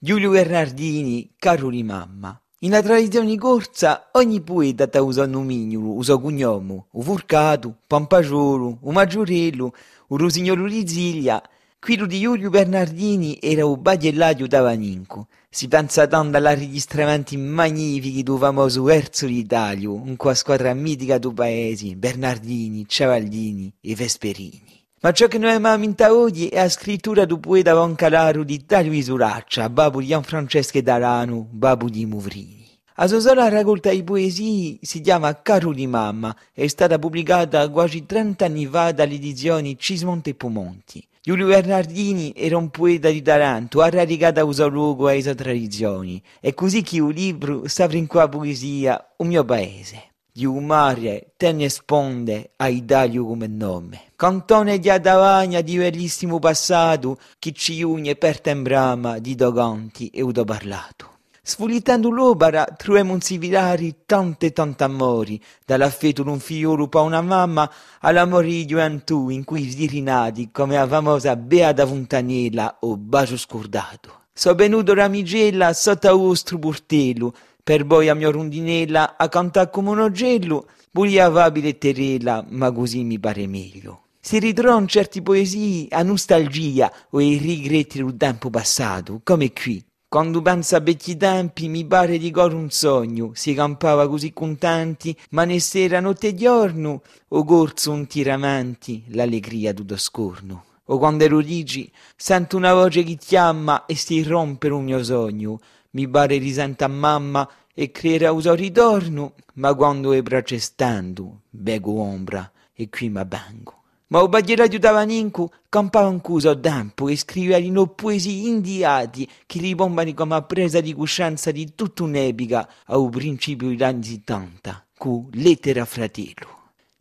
Giulio Bernardini, caro di mamma. In tradizione corsa, ogni poeta ta usa un nomignolo, usa cognome, o Furcato, Pampagiolo, o Maggiorello, o Rosignolo di Ziglia. Quello di Giulio Bernardini era un bagellaio da Vaninco. Si pensa tanto alla registramenti magnifici del famoso Erzo d'Italia, un qua squadra mitica du paesi, Bernardini, Ciavaldini e Vesperini. Ma ciò che noi amiamo oggi è la scrittura del poeta Voncalaro di Dario Isuraccia, babu di Gianfrancesco d'Arano, babu di Muvrini. La sua sola raccolta di poesie si chiama Caro di Mamma, è stata pubblicata quasi 30 anni fa dalle edizioni Cismonte e Pumonti. Giulio Bernardini era un poeta di Taranto, ha radicato a luogo a sue tradizioni, è così che il libro sta in qua poesia, un mio paese di un mare te ne sponde a Italia come nome. Cantone di Adavagna di bellissimo passato, che ci ugne per tembrama di doganti e udo parlato. Sfulitando l'opera troviamo un civilari tante tante amori, dall'affetto d'un figliolo pa una mamma all'amore di gioventù in cui si rinati come la famosa Beata Fontanella o Bacio Scordato. So venuto ramigella sotto vostro portello, per poi a mia rondinella a cantare come un ogello, volia vabile terela, ma così mi pare meglio. Si ritrovano certi poesie a nostalgia o ai rigretti del tempo passato, come qui. Quando penso a vecchi tempi mi pare di cor un sogno, si campava così contenti, ma ne sera notte e giorno, o corso un tiramenti, l'allegria tutto scorno. O quando ero dici, sento una voce che chiama e si rompe un mio sogno, mi pare risenta a mamma e crera uso ritorno, ma quando e braccia stando, bego ombra e qui ma bango. Ma o bagliera aiutava Nincu, campava un cuso tempo e scriveva in poesie indiati che ribombano come presa di coscienza di tutta un'epica a principio degli anni 70, cu lettera fratello.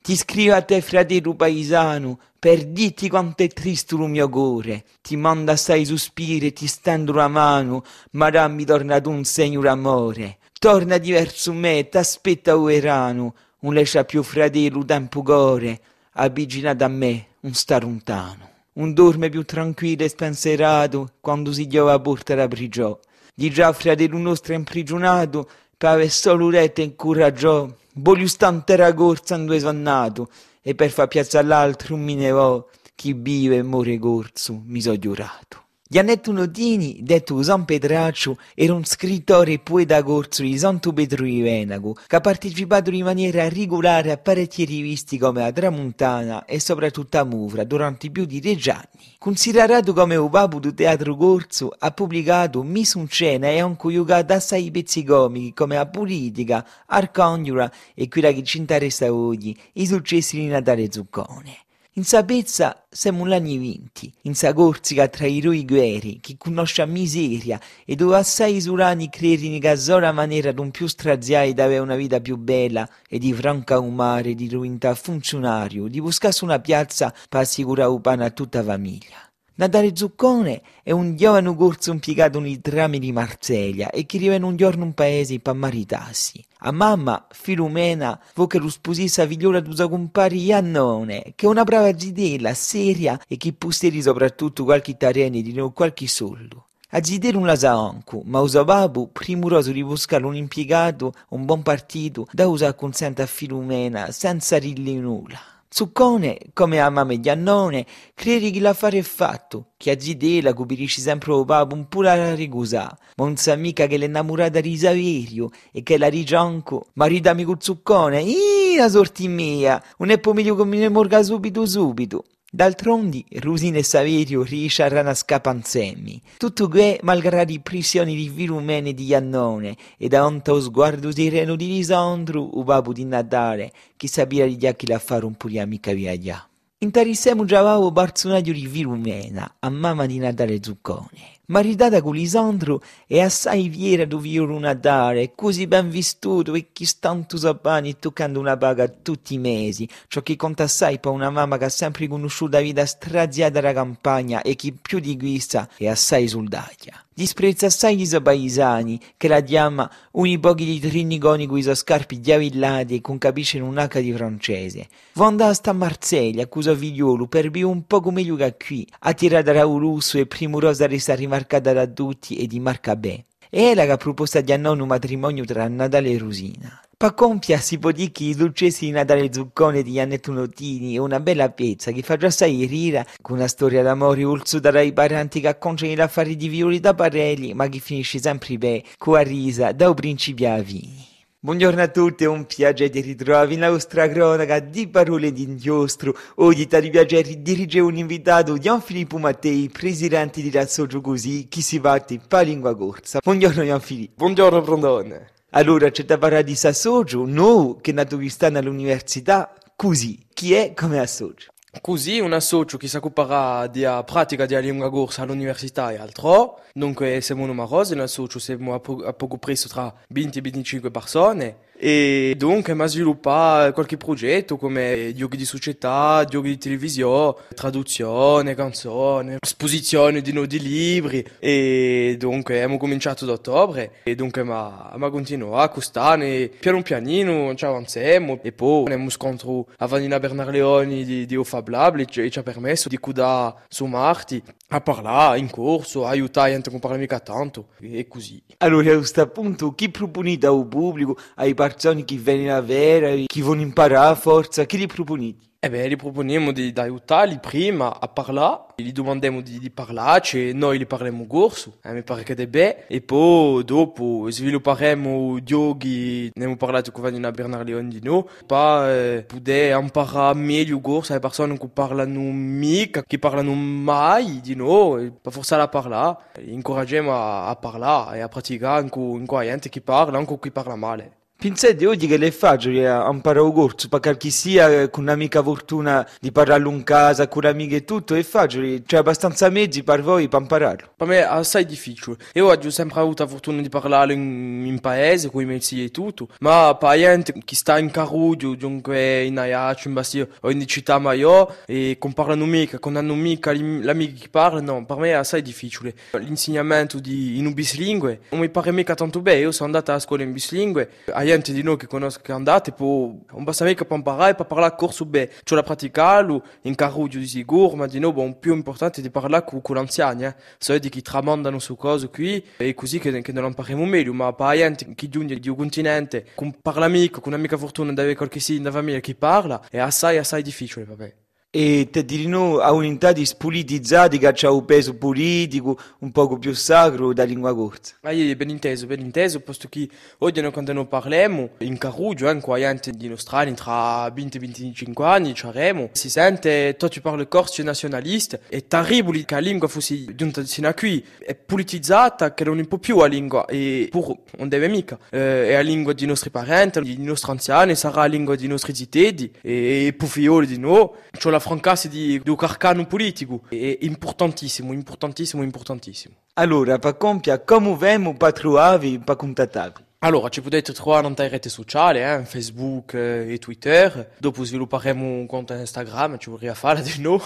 Ti scrivo a te, fratello paesano, per dirti quanto è triste il mio cuore. Ti manda assai sospiri ti stendo la mano, ma dammi tornato un segno d'amore. Torna diverso me, t'aspetta o erano, un lascia più fratello tempo gore, avvicinato a me, un sta lontano. Un dorme più tranquillo e spensierato, quando si giova a porta la prigiò. Di già fratello nostro imprigionato, per aver solo letto e incoraggiò, voglio stantera corsa in due sonnato, e per far piazza all'altro un minevò, chi vive e muore corso, mi so giurato. Giannetto Notini, detto San Petraccio, era un scrittore e poeta corso di Santo Petro di Venago, che ha partecipato in maniera regolare a parecchie riviste come la Tramuntana e soprattutto a Muvra durante più di dieci anni. Considerato come un papu del teatro corso, ha pubblicato Miss un Cena e ha coniugato assai pezzi comici come la politica, Arcangela e quella che ci interessa oggi, i successi di Natale Zuccone. In sapezza siamo l'anni vinti, in sa corsica tra i eroi guerri, chi conosce a miseria e dove assai surani credi che sola maniera d'un più straziai d'avere una vita più bella e di franca umare, di ruinta funzionario, di buscarsi una piazza per assicurare un pane a tutta famiglia. Natale Zuccone è un giovane corso impiegato nei trami di Marseglia e che arriva un giorno in paese per maritarsi. A mamma, Filumena, vo che lo sposisse a figliola di suo compare Iannone, che è una brava zidella, seria e che posteri soprattutto qualche terreno di non qualche soldo. A zidere un lasaonco, ma usa babu, primuroso di buscare un impiegato, un buon partito, da usare consente a Filumena, senza rilli nulla. Zuccone, come ama Mediannone, credi che l'affare è fatto, che a Zidela cupirisci sempre o papo un pura la rigusa, ma non sa mica che innamorata di Saverio e che la rigianco, maritami con Zuccone, ii, la sorti mia, non è pomiglio che mi ne morga subito subito. D'altronde, Rusina e Saverio riusciranno a scapanzemmi. Tutto che, malgrado i prisioni di Filumene e di Iannone, e davanti allo sguardo sereno di Lisandro, o babbo di Natale, che sapeva di chi la fare un po' amica via già. Intarissemo già avevo personaggio di Filumena, a mamma di Natale Zuccone. Maritata con Lisandro è assai fiera do fiore Natale, così ben vistuto e chi tanto sapani toccando una paga tutti i mesi, ciò che conta assai per una mamma che ha sempre conosciuto la vita straziata dalla campagna e che più di questa è assai soldaglia. disprezza assai i paesani, che la chiama uni pochi di trinigoni coi so scarpi diavillati e con capisce un'aca di francese. Vonda sta a Marseglia, accusa figliolo, per vivere un poco meglio che qui, attirata da un russo e primurosa resta rimarcata da tutti e di marca bene. E era che ha proposto di annò un matrimonio tra Natale e Rosina. Pa compia si può dire che i dolcezzi di Natale Zuccone di Annetto Notini è una bella pezza che fa già assai rira con una storia d'amore ulzuta dai parenti che acconciano gli affari di Violi da Parelli ma che finisce sempre bene con la risa da principi a vini. Buongiorno a tutti, è un piacere di ritrovarvi nella vostra cronaca di parole di inchiostro. Oggi tali piacere dirige un invitato, Gian Filippo Mattei, presidente di Razzoggio Così, chi si batte per lingua corsa. Buongiorno Gian Filippo. Buongiorno Brondone. Allora c'è da parlare di Sassoggio, no, che è nato quest'anno all'università, così. Chi è come assoggio? Così un associo che si occuperà della pratica della lingua corsa all'università e altro. Dunque siamo numerosi, un associo siamo a, po- a poco preso tra 20 e 25 persone. E dunque mi ha sviluppato qualche progetto come giochi di società, giochi di televisione, traduzione, canzoni, esposizione di nuovi libri e dunque abbiamo cominciato ad ottobre e dunque ma, ma continuato quest'anno piano pianino ci avanziamo e poi abbiamo scontro a Vanina Bernarleoni di, di Ofablable e ci ha permesso di cudare su Marti a parlare in corso, a aiutare gente che non parla mica tanto e così. Allora a questo punto chi proponete al pubblico, ai persone che vengono a vedere, che vogliono imparare a forza, chi li proponete? Eh beh, gli proponiamo di, di aiutarli prima a parlare, gli domandiamo di, di parlarci e noi gli parliamo corso, eh, mi pare che è bene, e poi dopo svilupperemo giochi, ne abbiamo parlato con Vanina Bernarleon di noi, per eh, poter imparare meglio corso alle persone che parlano mica, che parlano mai di noi, per forzare a parlare, incoraggiamo a, a parlare e a praticare con, con gente che parla, anche chi parla male. Pensate oggi che le faccio a imparare un corso, perché chi sia con un'amica fortuna di parlare in casa, con amiche e tutto, è facile, c'è abbastanza mezzi per voi per impararlo. Per me è assai difficile. Io ho sempre avuto la fortuna di parlare in, in paese, con i mezzi e tutto, ma per gente che sta in Caruggio, dunque in Aiaccio, in Bastia o in città maggiore, e con parlano mica, con hanno mica l'amica che parla, no, per me è assai difficile. L'insegnamento di, in un bislingue non mi pare mica tanto bene, io sono andata a scuola in bislingue, gente di noi che conosco che andate può non basta mica per imparare per parlare corso bene cioè la praticare in carruggio di sicuro ma di noi bon, più importante di parlare con, con l'anziani eh. so di chi tramandano su cose qui e così che, che non impariamo meglio ma per gente che giunge di un continente con parla amico con un'amica fortuna di avere qualche sì in famiglia che parla è assai assai difficile vabbè e te dirino a unità di spolitizzati che ha un peso politico un poco più sacro da lingua corsa. Ah, è ben inteso, ben inteso, posto che oggi quando noi parliamo. In Carugio, eh, qua gente di nostri tra 20 e 25 anni, c'aremo, si sente, tu ci parli corso nazionalista, è terribile che la lingua fosse giunta sino a qui, è politizzata che non può più la lingua, e pur non deve mica, eh, è la lingua dei nostri parenti, dei nostri anziani, sarà la lingua dei nostri zitedi, e, e più figlioli di noi, cioè la francasse di, di un carcano politico è importantissimo, importantissimo, importantissimo. Allora, per compia, come vemo per trovarvi, per contattarvi? Allora, ci potete trovare nelle reti sociali, eh, Facebook eh, e Twitter. Dopo svilupperemo un conto Instagram, ci vorrei fare di noi.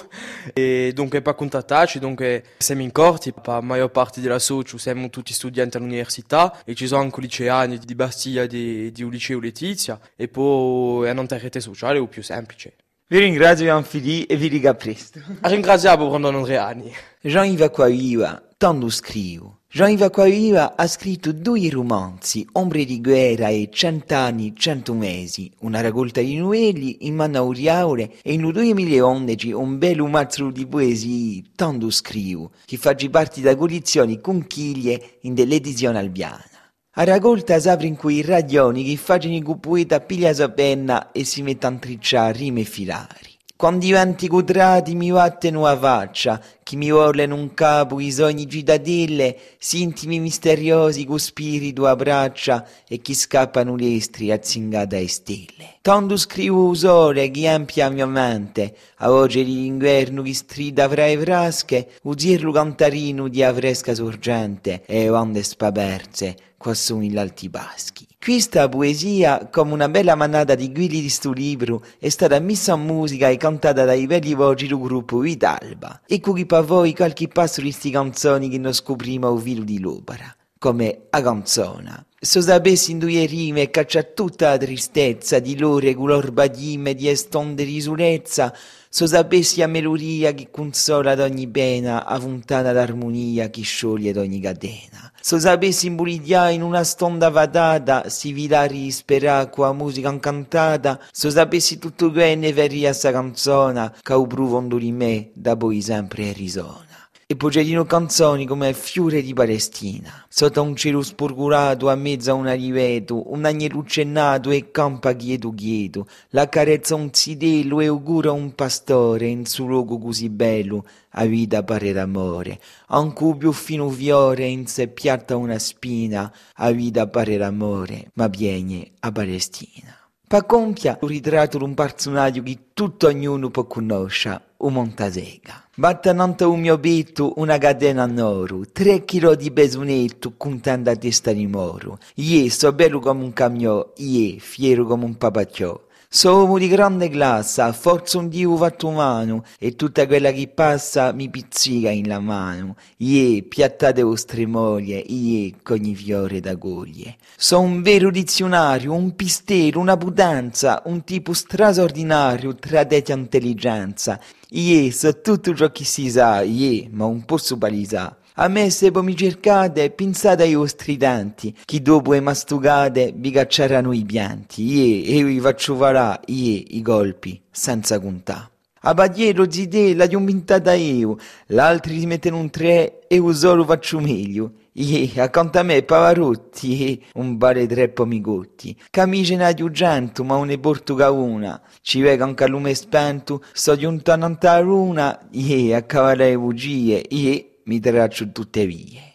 E dunque per contattarci, dunque siamo in corti, per la maggior parte della socio siamo tutti studenti all'università e ci sono anche liceani di Bastiglia di, di liceo Letizia e poi è nelle reti sociali è più semplice. Vi ringrazio Anfili e vi dico a presto. Ringraziamo Brandon Andreani. Jean-Yves Acquaviva, tanto scrivo. Jean-Yves Acquaviva ha scritto due romanzi, Ombre di guerra e Cent'anni, cento mesi, una raccolta di novelle in mano auriaure e in 2011 un bel mazzo di poesie, tanto scrivo, che fa parte da collezioni conchiglie in dell'edizione albiana. A raccolta s'apre in cui i radioni che facciano il poeta piglia la penna e si mette a tricciare rime filari. Quando i venti quadrati mi vatteno a faccia, chi mi in un capo i sogni cittadelle, sintimi misteriosi con spirito a braccia. E chi scappano lestri azzingata e stelle. Tanto scrivo sole che ampia mia mente, a voce di inverno che strida fra le frasche, uzirlo cantarino di avresca sorgente. E onde spaperze, qua sono gli Questa poesia, come una bella manata di guili di sto libro, è stata messa in musica e cantata dai veri voci del gruppo Vitalba. E qui per voi qualche passo di queste canzoni che non scopriamo al filo di l'opera, come a canzone. Se sapessi in due rime caccia tutta la tristezza di loro color badime di estonde risurezza, se sapessi a melodia che consola d'ogni pena, a vuntata d'armonia che scioglie d'ogni catena. Se sapessi imburidiare in una stonda vadata, si vidari sperà con la musica incantata, se sapessi tutto bene verria sta canzone, che ho di me, da poi sempre risona e poggiatino canzoni come Fiore di Palestina. Sotto un cielo spurgurato, a mezzo a un riveto, un agnello uccennato e campa chieto chieto, la carezza un zidello e augura un pastore in suo luogo così bello, a vita pare d'amore. Anche più fino fiore in se piatta una spina, a vita pare d'amore, ma viene a Palestina. Pa compia un ritratto un personaggio che tutto ognuno può conoscere, un Montasega. Battanante un mio petto una catena d'oro, tre chilo di besonetto con tanta testa di moro. Ie, so bello come un camion, ie, fiero come un papacciò. Sono di grande classe, forza un dio fatto umano, e tutta quella che passa mi pizzica in la mano. Ie, piattate vostre moglie, ie, cogni fiore da goglie. Sono un vero dizionario, un pistero, una putanza, un tipo straordinario, tradete intelligenza. Ie, so tutto ciò che si sa, ie, ma un po' supalisa. A me se poi mi cercate, pensate ai vostri denti, che dopo le mastugate vi cacceranno i pianti, e io vi faccio farà, ie, i colpi, senza contà. A Bagliero zide la ho vintata io, l'altri si mettono un tre e io solo faccio meglio. Ie, accanto a me Pavarotti, ie, un bare troppo amicotti. Camice na di ugento, ma ne porto ca una. Ci vega un calume spento, sto giunto a luna, ie, a cavare bugie, ie, mi traccio tutte vie.